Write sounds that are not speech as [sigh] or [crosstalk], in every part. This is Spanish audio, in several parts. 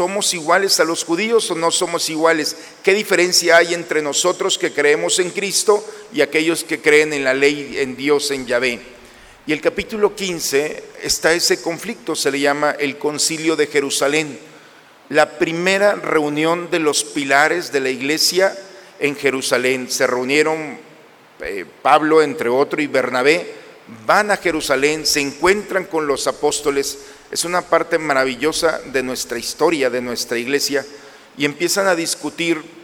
¿Somos iguales a los judíos o no somos iguales? ¿Qué diferencia hay entre nosotros que creemos en Cristo y aquellos que creen en la ley, en Dios, en Yahvé? Y el capítulo 15 está ese conflicto, se le llama el concilio de Jerusalén, la primera reunión de los pilares de la iglesia en Jerusalén. Se reunieron eh, Pablo, entre otros, y Bernabé, van a Jerusalén, se encuentran con los apóstoles, es una parte maravillosa de nuestra historia, de nuestra iglesia, y empiezan a discutir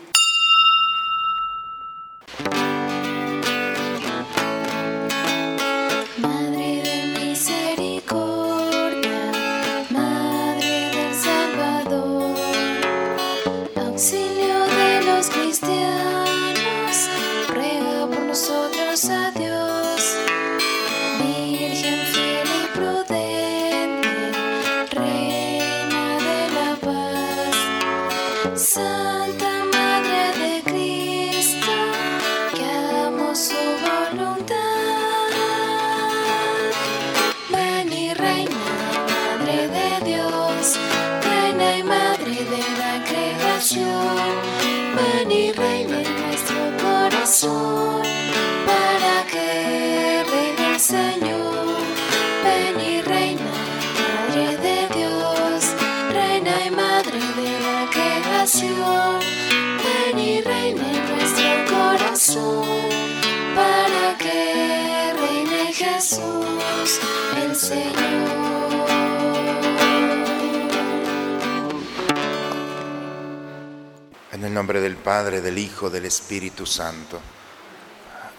nombre del Padre, del Hijo, del Espíritu Santo.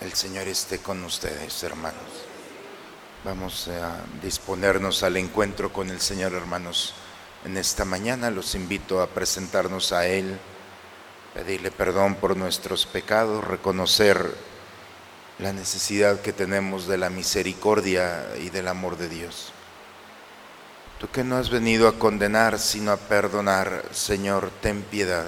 El Señor esté con ustedes, hermanos. Vamos a disponernos al encuentro con el Señor, hermanos. En esta mañana los invito a presentarnos a Él, pedirle perdón por nuestros pecados, reconocer la necesidad que tenemos de la misericordia y del amor de Dios. Tú que no has venido a condenar, sino a perdonar, Señor, ten piedad.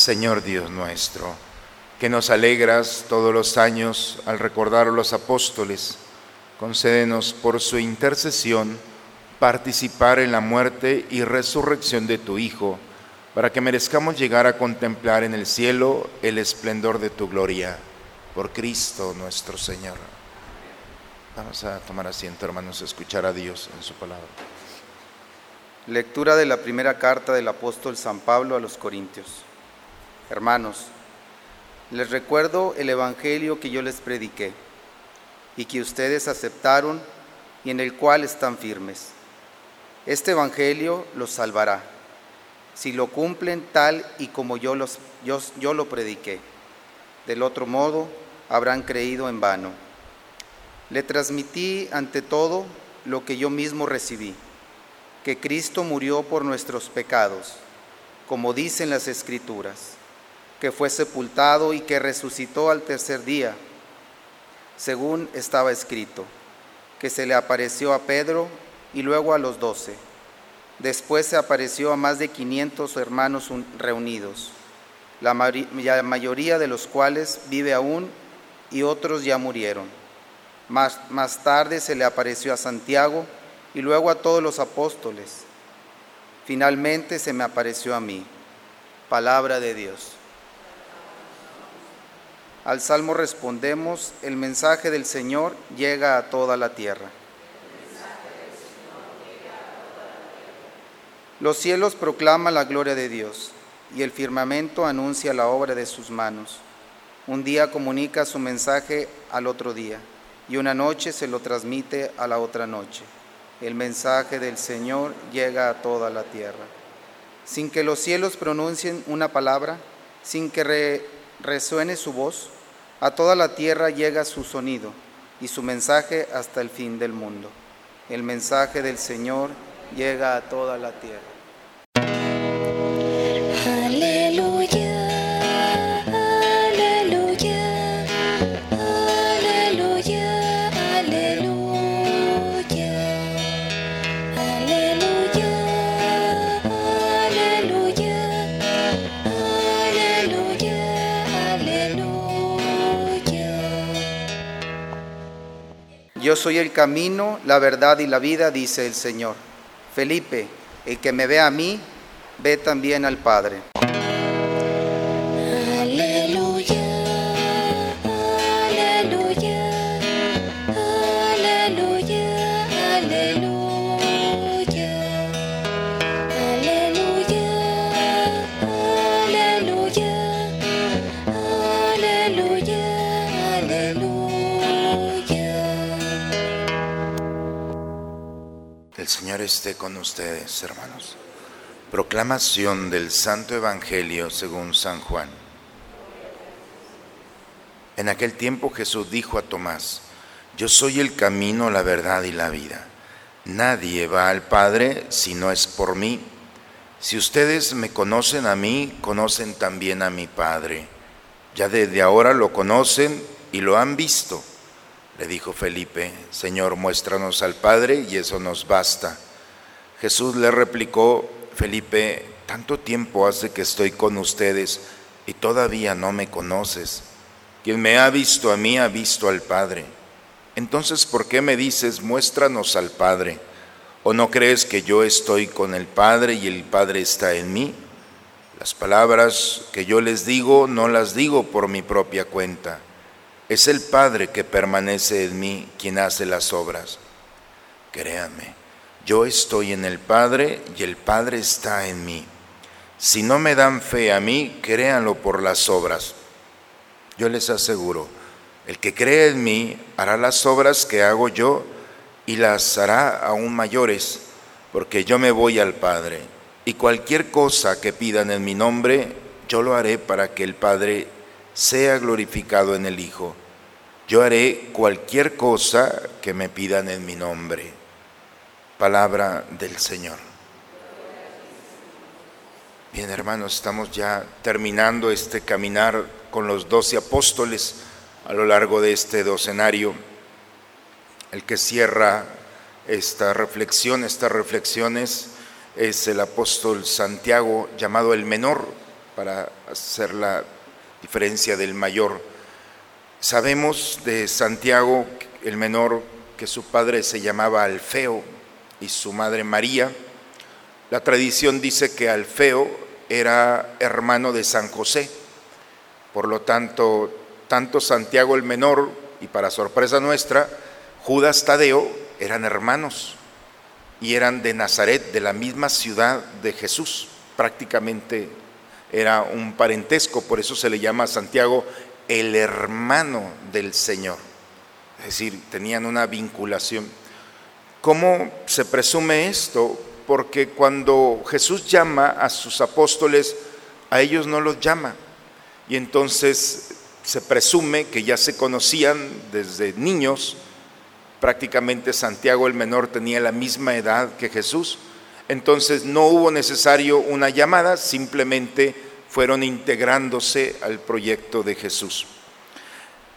Señor Dios nuestro, que nos alegras todos los años al recordar a los apóstoles, concédenos por su intercesión participar en la muerte y resurrección de tu Hijo, para que merezcamos llegar a contemplar en el cielo el esplendor de tu gloria. Por Cristo nuestro Señor. Vamos a tomar asiento, hermanos, a escuchar a Dios en su palabra. Lectura de la primera carta del apóstol San Pablo a los Corintios. Hermanos, les recuerdo el Evangelio que yo les prediqué y que ustedes aceptaron y en el cual están firmes este Evangelio los salvará, si lo cumplen tal y como yo, los, yo, lo prediqué. Del otro modo, habrán creído en vano. Le transmití ante todo lo que yo mismo recibí, que Cristo murió por nuestros pecados, como dicen las Escrituras, que fue sepultado y que resucitó al tercer día, según estaba escrito, que se le apareció a Pedro y luego a los doce. Después se apareció a más de 500 hermanos reunidos. la mayoría de los cuales vive aún y otros ya murieron. Más, más tarde se le apareció a Santiago y luego a todos los apóstoles. Finalmente se me apareció a mí. Palabra de Dios. Al salmo respondemos, el mensaje del Señor llega a toda la tierra. Los cielos proclaman la gloria de Dios y el firmamento anuncia la obra de sus manos. Un día comunica su mensaje al otro día y una noche se lo transmite a la otra noche. El mensaje del Señor llega a toda la tierra. Sin que los cielos pronuncien una palabra, sin que re- resuene su voz, a toda la tierra llega su sonido y su mensaje hasta el fin del mundo. El mensaje del Señor llega a toda la tierra. Yo soy el camino, la verdad y la vida, dice el Señor. Felipe, el que me ve a mí, ve también al Padre. Con ustedes, hermanos. Proclamación del Santo Evangelio según San Juan. En aquel tiempo Jesús dijo a Tomás, Yo soy el camino, la verdad y la vida. Nadie va al Padre si no es por mí. Si ustedes me conocen a mí, conocen también a mi Padre. Ya desde ahora lo conocen y lo han visto. Le dijo Felipe, Señor, muéstranos al Padre y eso nos basta. Jesús le replicó, Felipe, tanto tiempo hace que estoy con ustedes y todavía no me conoces. Quien me ha visto a mí ha visto al Padre. Entonces, ¿por qué me dices, muéstranos al Padre? ¿O no crees que yo estoy con el Padre y el Padre está en mí? Las palabras que yo les digo no las digo por mi propia cuenta. Es el Padre que permanece en mí quien hace las obras. Créanme, yo estoy en el Padre y el Padre está en mí. Si no me dan fe a mí, créanlo por las obras. Yo les aseguro, el que cree en mí hará las obras que hago yo y las hará aún mayores, porque yo me voy al Padre. Y cualquier cosa que pidan en mi nombre, yo lo haré para que el Padre sea glorificado en el Hijo. Yo haré cualquier cosa que me pidan en mi nombre. Palabra del Señor. Bien, hermanos, estamos ya terminando este caminar con los doce apóstoles a lo largo de este docenario. El que cierra esta reflexión, estas reflexiones, es el apóstol Santiago, llamado el menor, para hacer la diferencia del mayor. Sabemos de Santiago, el menor, que su padre se llamaba Alfeo y su madre María. La tradición dice que Alfeo era hermano de San José. Por lo tanto, tanto Santiago el menor y para sorpresa nuestra, Judas Tadeo eran hermanos y eran de Nazaret, de la misma ciudad de Jesús. Prácticamente era un parentesco, por eso se le llama a Santiago el hermano del Señor. Es decir, tenían una vinculación. ¿Cómo se presume esto? Porque cuando Jesús llama a sus apóstoles, a ellos no los llama. Y entonces se presume que ya se conocían desde niños. Prácticamente Santiago el menor tenía la misma edad que Jesús. Entonces no hubo necesario una llamada, simplemente fueron integrándose al proyecto de Jesús.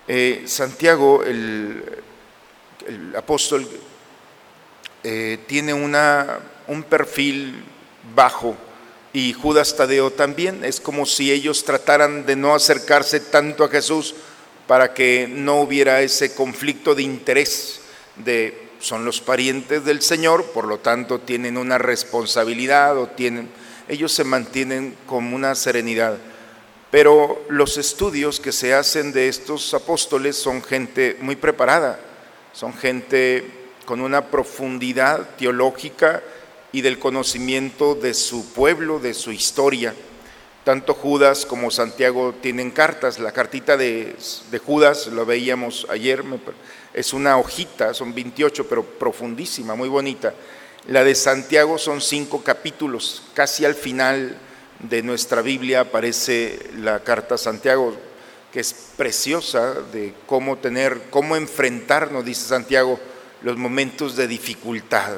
Eh, Santiago, el, el apóstol, eh, tiene una, un perfil bajo y Judas Tadeo también. Es como si ellos trataran de no acercarse tanto a Jesús para que no hubiera ese conflicto de interés de son los parientes del Señor, por lo tanto tienen una responsabilidad o tienen ellos se mantienen con una serenidad. Pero los estudios que se hacen de estos apóstoles son gente muy preparada, son gente con una profundidad teológica y del conocimiento de su pueblo, de su historia. Tanto Judas como Santiago tienen cartas. La cartita de, Judas, lo veíamos ayer, es una hojita, son 28, pero profundísima, muy bonita. La de Santiago son cinco capítulos, casi al final de nuestra Biblia aparece la carta a Santiago, que es preciosa de cómo tener, cómo enfrentarnos, dice Santiago, los momentos de dificultad,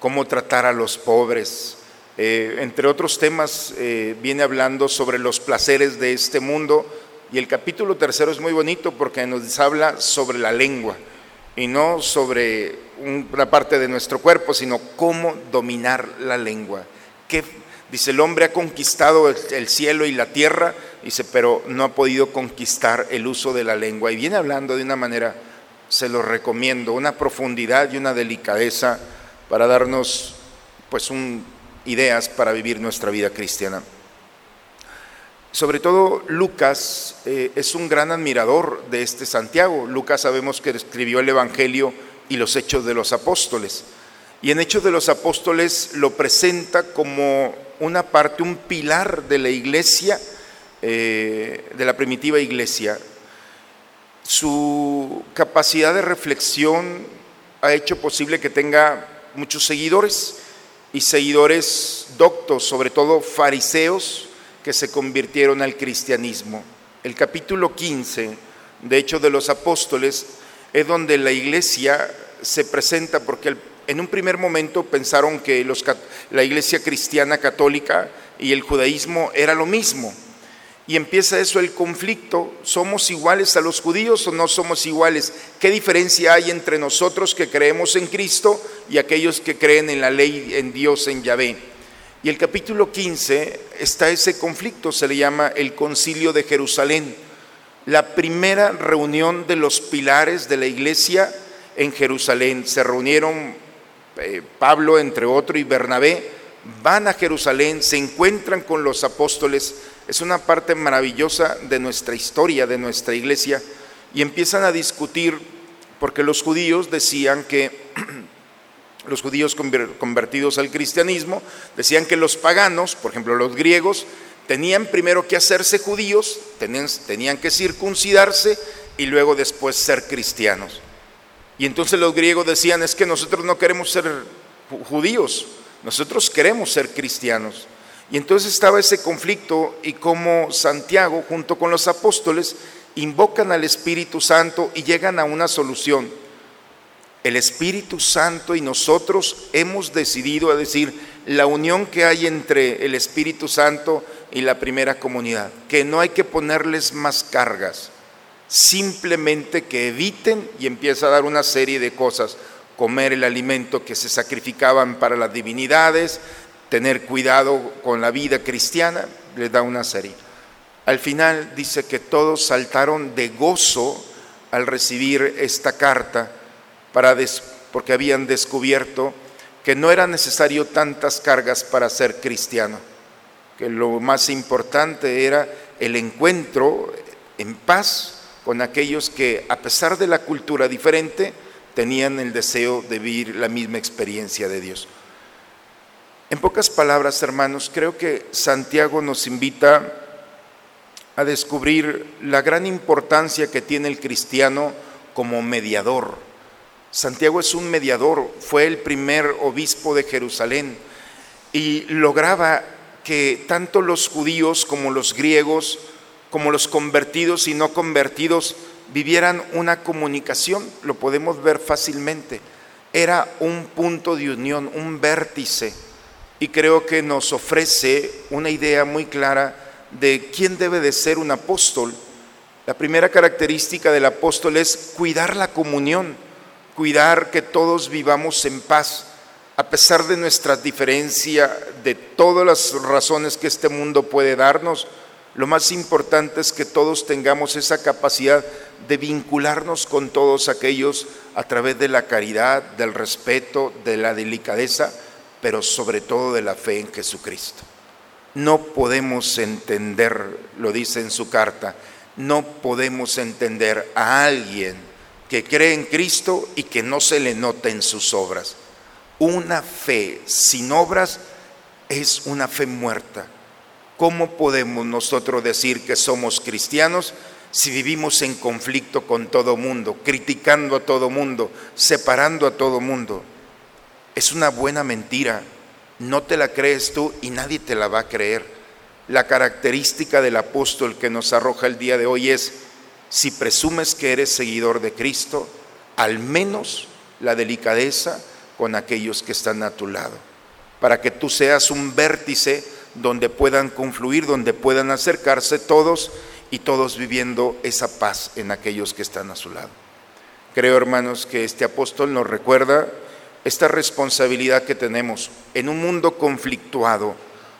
cómo tratar a los pobres. Eh, entre otros temas, eh, viene hablando sobre los placeres de este mundo y el capítulo tercero es muy bonito porque nos habla sobre la lengua y no sobre una parte de nuestro cuerpo, sino cómo dominar la lengua. ¿Qué, dice, el hombre ha conquistado el, cielo y la tierra, dice, pero no ha podido conquistar el uso de la lengua. Y viene hablando de una manera, se lo recomiendo, una profundidad y una delicadeza para darnos pues ideas para vivir nuestra vida cristiana. Sobre todo Lucas eh, es un gran admirador de este Santiago. Lucas sabemos que escribió el Evangelio y los Hechos de los Apóstoles. Y en Hechos de los Apóstoles lo presenta como una parte, un pilar de la iglesia, eh, de la primitiva iglesia. Su capacidad de reflexión ha hecho posible que tenga muchos seguidores y seguidores doctos, sobre todo fariseos, que se convirtieron al cristianismo. El capítulo 15, de hecho, de los apóstoles, es donde la iglesia se presenta, porque en un primer momento pensaron que la iglesia cristiana católica y el judaísmo era lo mismo. Y empieza eso el conflicto, ¿somos iguales a los judíos o no somos iguales? ¿Qué diferencia hay entre nosotros que creemos en Cristo y aquellos que creen en la ley, en Dios, en Yahvé? Y el capítulo 15 está ese conflicto, se le llama el concilio de Jerusalén, la primera reunión de los pilares de la iglesia en Jerusalén. Se reunieron eh, Pablo, entre otros, y Bernabé, van a Jerusalén, se encuentran con los apóstoles, es una parte maravillosa de nuestra historia, de nuestra iglesia, y empiezan a discutir, porque los judíos decían que [clears throat] los judíos convertidos al cristianismo, decían que los paganos, por ejemplo los griegos, tenían primero que hacerse judíos, tenían, que circuncidarse y luego después ser cristianos. Y entonces los griegos decían, es que nosotros no queremos ser judíos, nosotros queremos ser cristianos. Y entonces estaba ese conflicto y como Santiago junto con los apóstoles invocan al Espíritu Santo y llegan a una solución. El Espíritu Santo y nosotros hemos decidido a decir la unión que hay entre el Espíritu Santo y la primera comunidad, que no hay que ponerles más cargas, simplemente que eviten y empieza a dar una serie de cosas, comer el alimento que se sacrificaban para las divinidades, tener cuidado con la vida cristiana, les da una serie. Al final dice que todos saltaron de gozo al recibir esta carta porque habían descubierto que no era necesario tantas cargas para ser cristiano, que lo más importante era el encuentro en paz con aquellos que, a pesar de la cultura diferente, tenían el deseo de vivir la misma experiencia de Dios. En pocas palabras, hermanos, creo que Santiago nos invita a descubrir la gran importancia que tiene el cristiano como mediador. Santiago es un mediador, fue el primer obispo de Jerusalén y lograba que tanto los judíos como los griegos, como los convertidos y no convertidos, vivieran una comunicación, lo podemos ver fácilmente. Era un punto de unión, un vértice, y creo que nos ofrece una idea muy clara de quién debe de ser un apóstol. La primera característica del apóstol es cuidar la comunión cuidar que todos vivamos en paz. a pesar de nuestra diferencia, de todas las razones que este mundo puede darnos, lo más importante es que todos tengamos esa capacidad de vincularnos con todos aquellos a través de la caridad, del respeto, de la delicadeza, pero sobre todo de la fe en Jesucristo. No podemos entender, lo dice en su carta, no podemos entender a alguien que cree en Cristo y que no se le nota en sus obras. Una fe sin obras es una fe muerta. ¿Cómo podemos nosotros decir que somos cristianos si vivimos en conflicto con todo mundo, criticando a todo mundo, separando a todo mundo? Es una buena mentira. No te la crees tú y nadie te la va a creer. La característica del apóstol que nos arroja el día de hoy es, si presumes que eres seguidor de Cristo, al menos la delicadeza con aquellos que están a tu lado, para que tú seas un vértice donde puedan confluir, donde puedan acercarse todos y todos viviendo esa paz en aquellos que están a su lado. Creo, hermanos, que este apóstol nos recuerda esta responsabilidad que tenemos en un mundo conflictuado,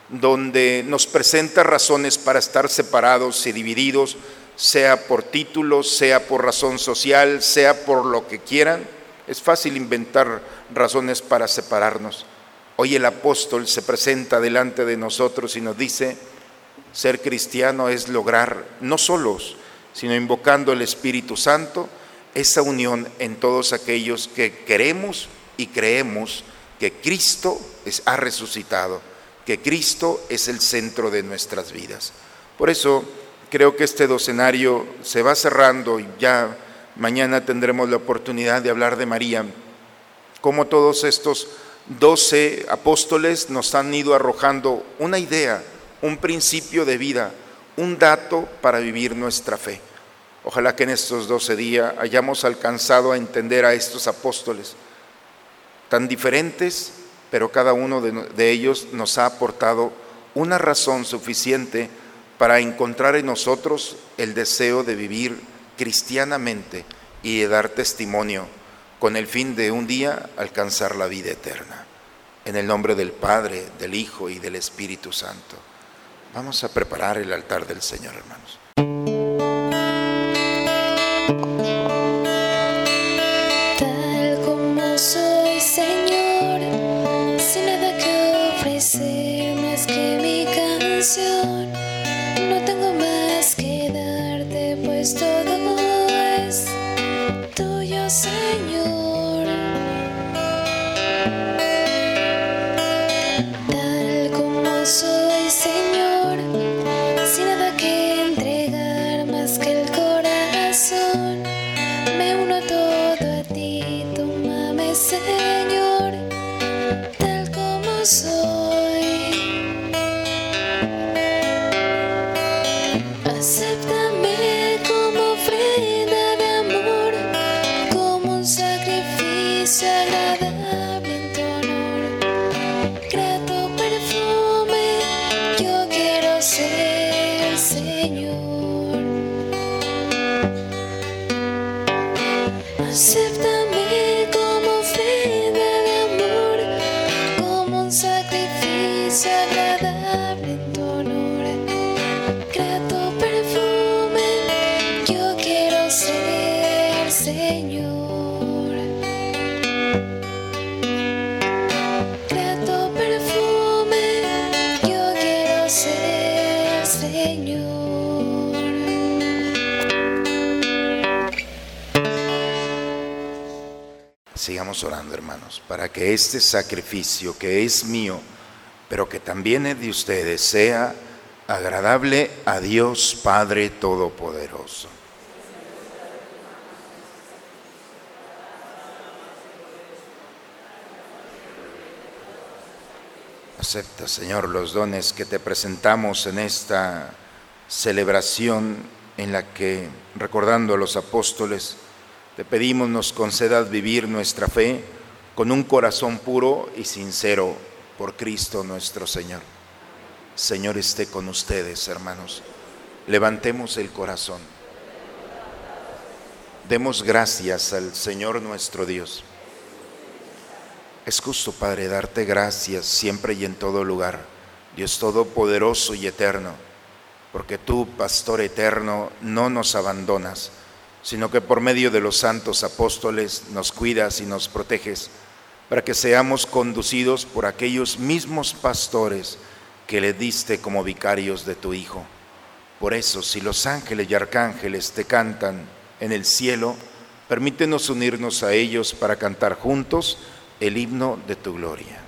donde nos presenta razones para estar separados y divididos, sea por títulos, sea por razón social, sea por lo que quieran. Es fácil inventar razones para separarnos. Hoy el apóstol se presenta delante de nosotros y nos dice, ser cristiano es lograr, no solos, sino invocando el Espíritu Santo, esa unión en todos aquellos que queremos y creemos que Cristo es, ha resucitado, que Cristo es el centro de nuestras vidas. Por eso creo que este docenario se va cerrando y ya mañana tendremos la oportunidad de hablar de María, como todos estos doce apóstoles nos han ido arrojando una idea, un principio de vida, un dato para vivir nuestra fe. Ojalá que en estos doce días hayamos alcanzado a entender a estos apóstoles, tan diferentes, pero cada uno de, de ellos nos ha aportado una razón suficiente para encontrar en nosotros el deseo de vivir cristianamente y de dar testimonio con el fin de un día alcanzar la vida eterna. En el nombre del Padre, del Hijo y del Espíritu Santo. Vamos a preparar el altar del Señor, hermanos. Pues todo es tuyo, Señor. Sigamos orando, hermanos, para que este sacrificio que es mío, pero que también es de ustedes, sea agradable a Dios Padre Todopoderoso. Acepta, Señor, los dones que te presentamos en esta celebración en la que, recordando a los apóstoles, te pedimos nos concedas vivir nuestra fe con un corazón puro y sincero por Cristo nuestro Señor. Señor esté con ustedes, hermanos. Levantemos el corazón. Demos gracias al Señor nuestro Dios. Es justo, Padre, darte gracias siempre y en todo lugar, Dios Todopoderoso y Eterno, porque tú, Pastor Eterno, no nos abandonas, sino que por medio de los santos apóstoles nos cuidas y nos proteges, para que seamos conducidos por aquellos mismos pastores que le diste como vicarios de tu Hijo. Por eso, si los ángeles y arcángeles te cantan en el cielo, permítenos unirnos a ellos para cantar juntos el himno de tu gloria.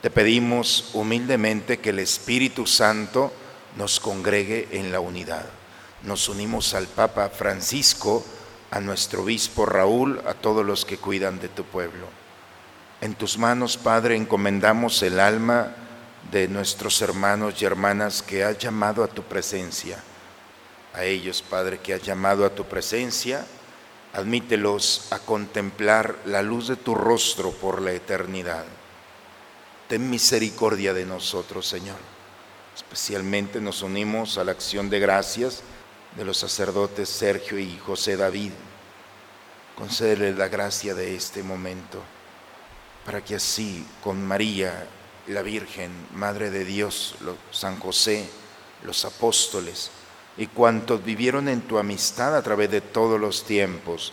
Te pedimos humildemente que el Espíritu Santo nos congregue en la unidad. Nos unimos al Papa Francisco, a nuestro obispo Raúl, a todos los que cuidan de tu pueblo. En tus manos, Padre, encomendamos el alma de nuestros hermanos y hermanas que has llamado a tu presencia. A ellos, Padre, que has llamado a tu presencia, admítelos a contemplar la luz de tu rostro por la eternidad. Ten misericordia de nosotros, Señor. Especialmente nos unimos a la acción de gracias de los sacerdotes Sergio y José David. Concédeles la gracia de este momento, para que así con María, la Virgen, Madre de Dios, San José, los apóstoles y cuantos vivieron en tu amistad a través de todos los tiempos,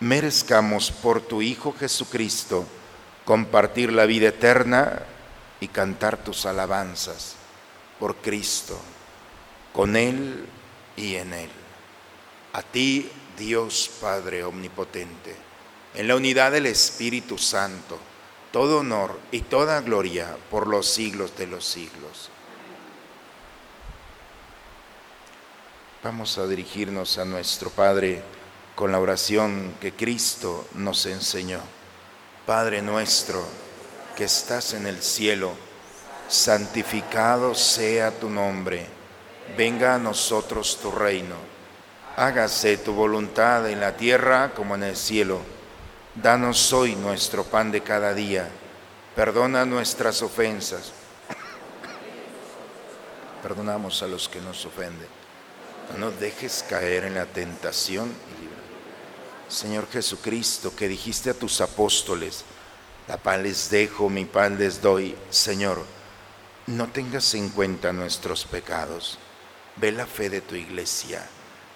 merezcamos por tu Hijo Jesucristo compartir la vida eterna y cantar tus alabanzas por Cristo, con Él y en Él. A ti, Dios Padre Omnipotente, en la unidad del Espíritu Santo, todo honor y toda gloria por los siglos de los siglos. Vamos a dirigirnos a nuestro Padre con la oración que Cristo nos enseñó. Padre nuestro que estás en el cielo, santificado sea tu nombre. venga a nosotros tu reino. Hágase tu voluntad en la tierra como en el cielo. Danos hoy nuestro pan de cada día. Perdona nuestras ofensas. Perdonamos a los que nos ofenden. No nos dejes caer en la tentación. Señor Jesucristo, que dijiste a tus apóstoles, la paz les dejo, mi paz les doy. Señor, no tengas en cuenta nuestros pecados. Ve la fe de tu iglesia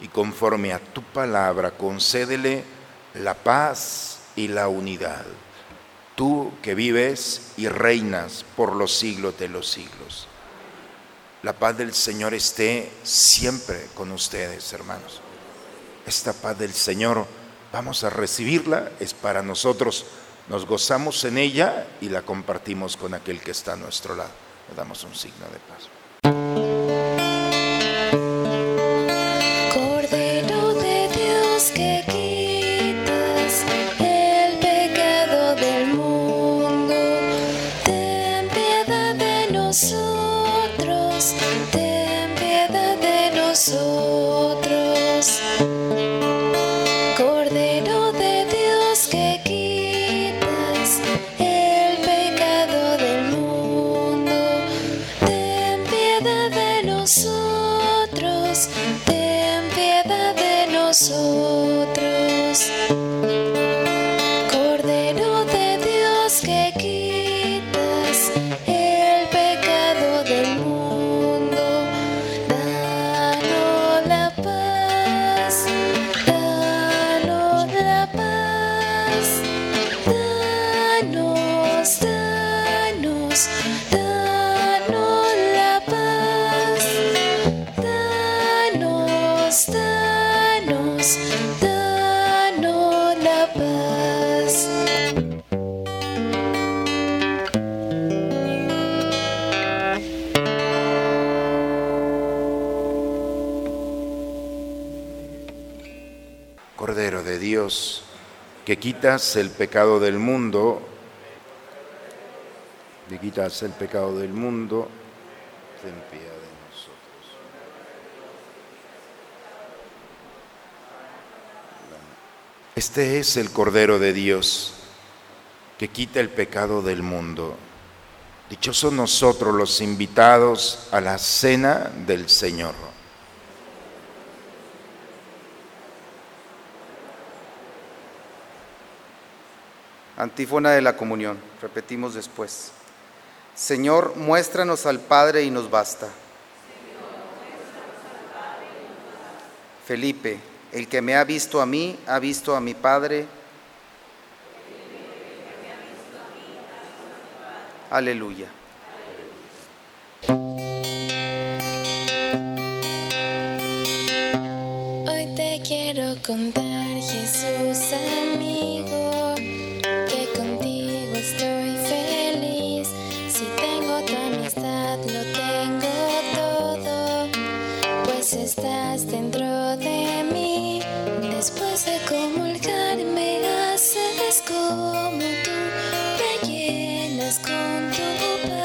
y conforme a tu palabra concédele la paz y la unidad. Tú que vives y reinas por los siglos de los siglos. La paz del Señor esté siempre con ustedes, hermanos. Esta paz del Señor vamos a recibirla, es para nosotros, nos gozamos en ella y la compartimos con aquel que está a nuestro lado. Le damos un signo de paz. Quitas el pecado del mundo, que quitas el pecado del mundo, ten piedad de nosotros. Este es el Cordero de Dios, que quita el pecado del mundo. Dichosos nosotros los invitados a la cena del Señor. Antífona de la comunión. Repetimos después. Señor, muéstranos al Padre y nos basta. Felipe, el que me ha visto a mí, ha visto a mi Padre. Aleluya. Hoy te quiero contar,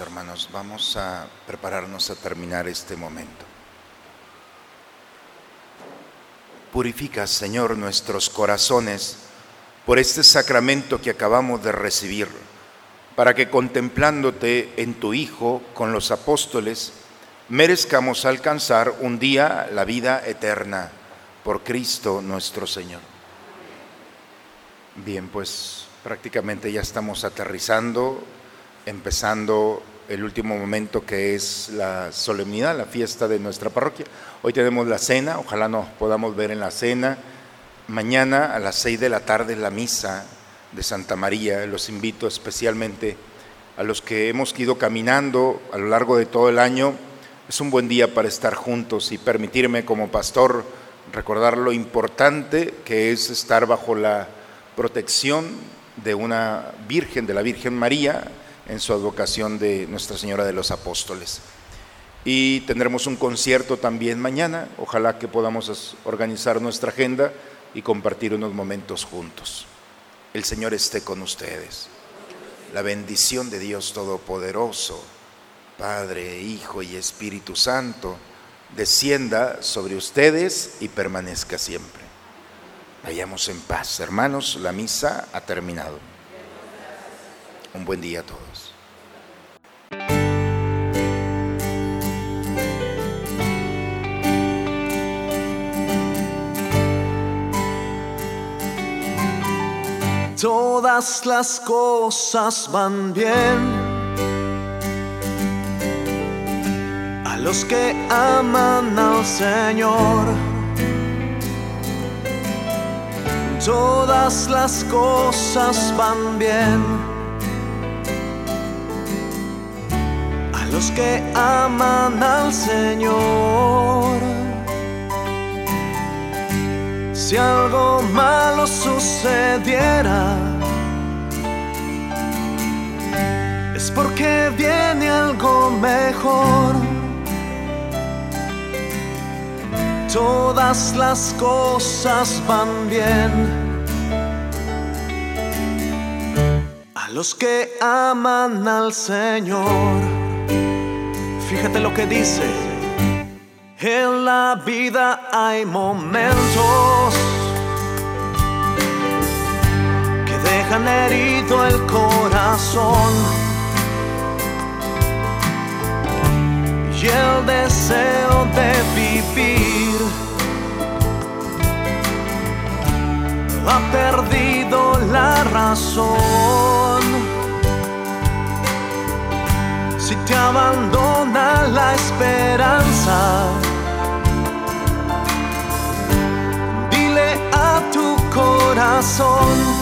Hermanos, vamos a prepararnos a terminar este momento. Purifica, Señor, nuestros corazones por este sacramento que acabamos de recibir, para que contemplándote en tu Hijo con los apóstoles, merezcamos alcanzar un día la vida eterna por Cristo nuestro Señor. Bien, pues prácticamente ya estamos aterrizando, empezando el último momento que es la solemnidad, la fiesta de nuestra parroquia. Hoy tenemos la cena, ojalá nos podamos ver en la cena. Mañana a las seis de la tarde la misa de Santa María. Los invito especialmente a los que hemos ido caminando a lo largo de todo el año. Es un buen día para estar juntos y permitirme como pastor recordar lo importante que es estar bajo la protección de una Virgen, de la Virgen María, en su advocación de Nuestra Señora de los Apóstoles. Y tendremos un concierto también mañana, ojalá que podamos organizar nuestra agenda y compartir unos momentos juntos. El Señor esté con ustedes. La bendición de Dios Todopoderoso, Padre, Hijo y Espíritu Santo, descienda sobre ustedes y permanezca siempre. Vayamos en paz, hermanos, la misa ha terminado. Un buen día a todos. Todas las cosas van bien a los que aman al Señor. Todas las cosas van bien a los que aman al Señor. Si algo malo sucediera, es porque viene algo mejor. Todas las cosas van bien a los que aman al Señor. Fíjate lo que dice. En la vida hay momentos dejan el corazón y el deseo de vivir ha perdido la razón. Si te abandona la esperanza, dile a tu corazón,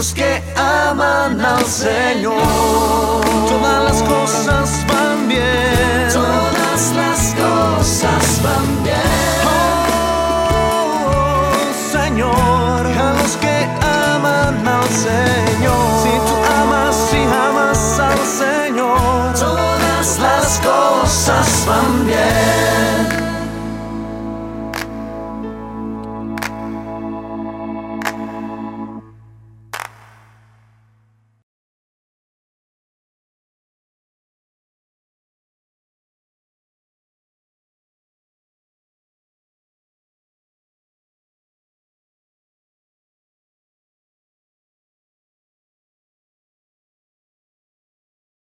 los que aman al Señor, todas las cosas van bien, todas las cosas van bien. Oh, Señor, a los que aman al Señor.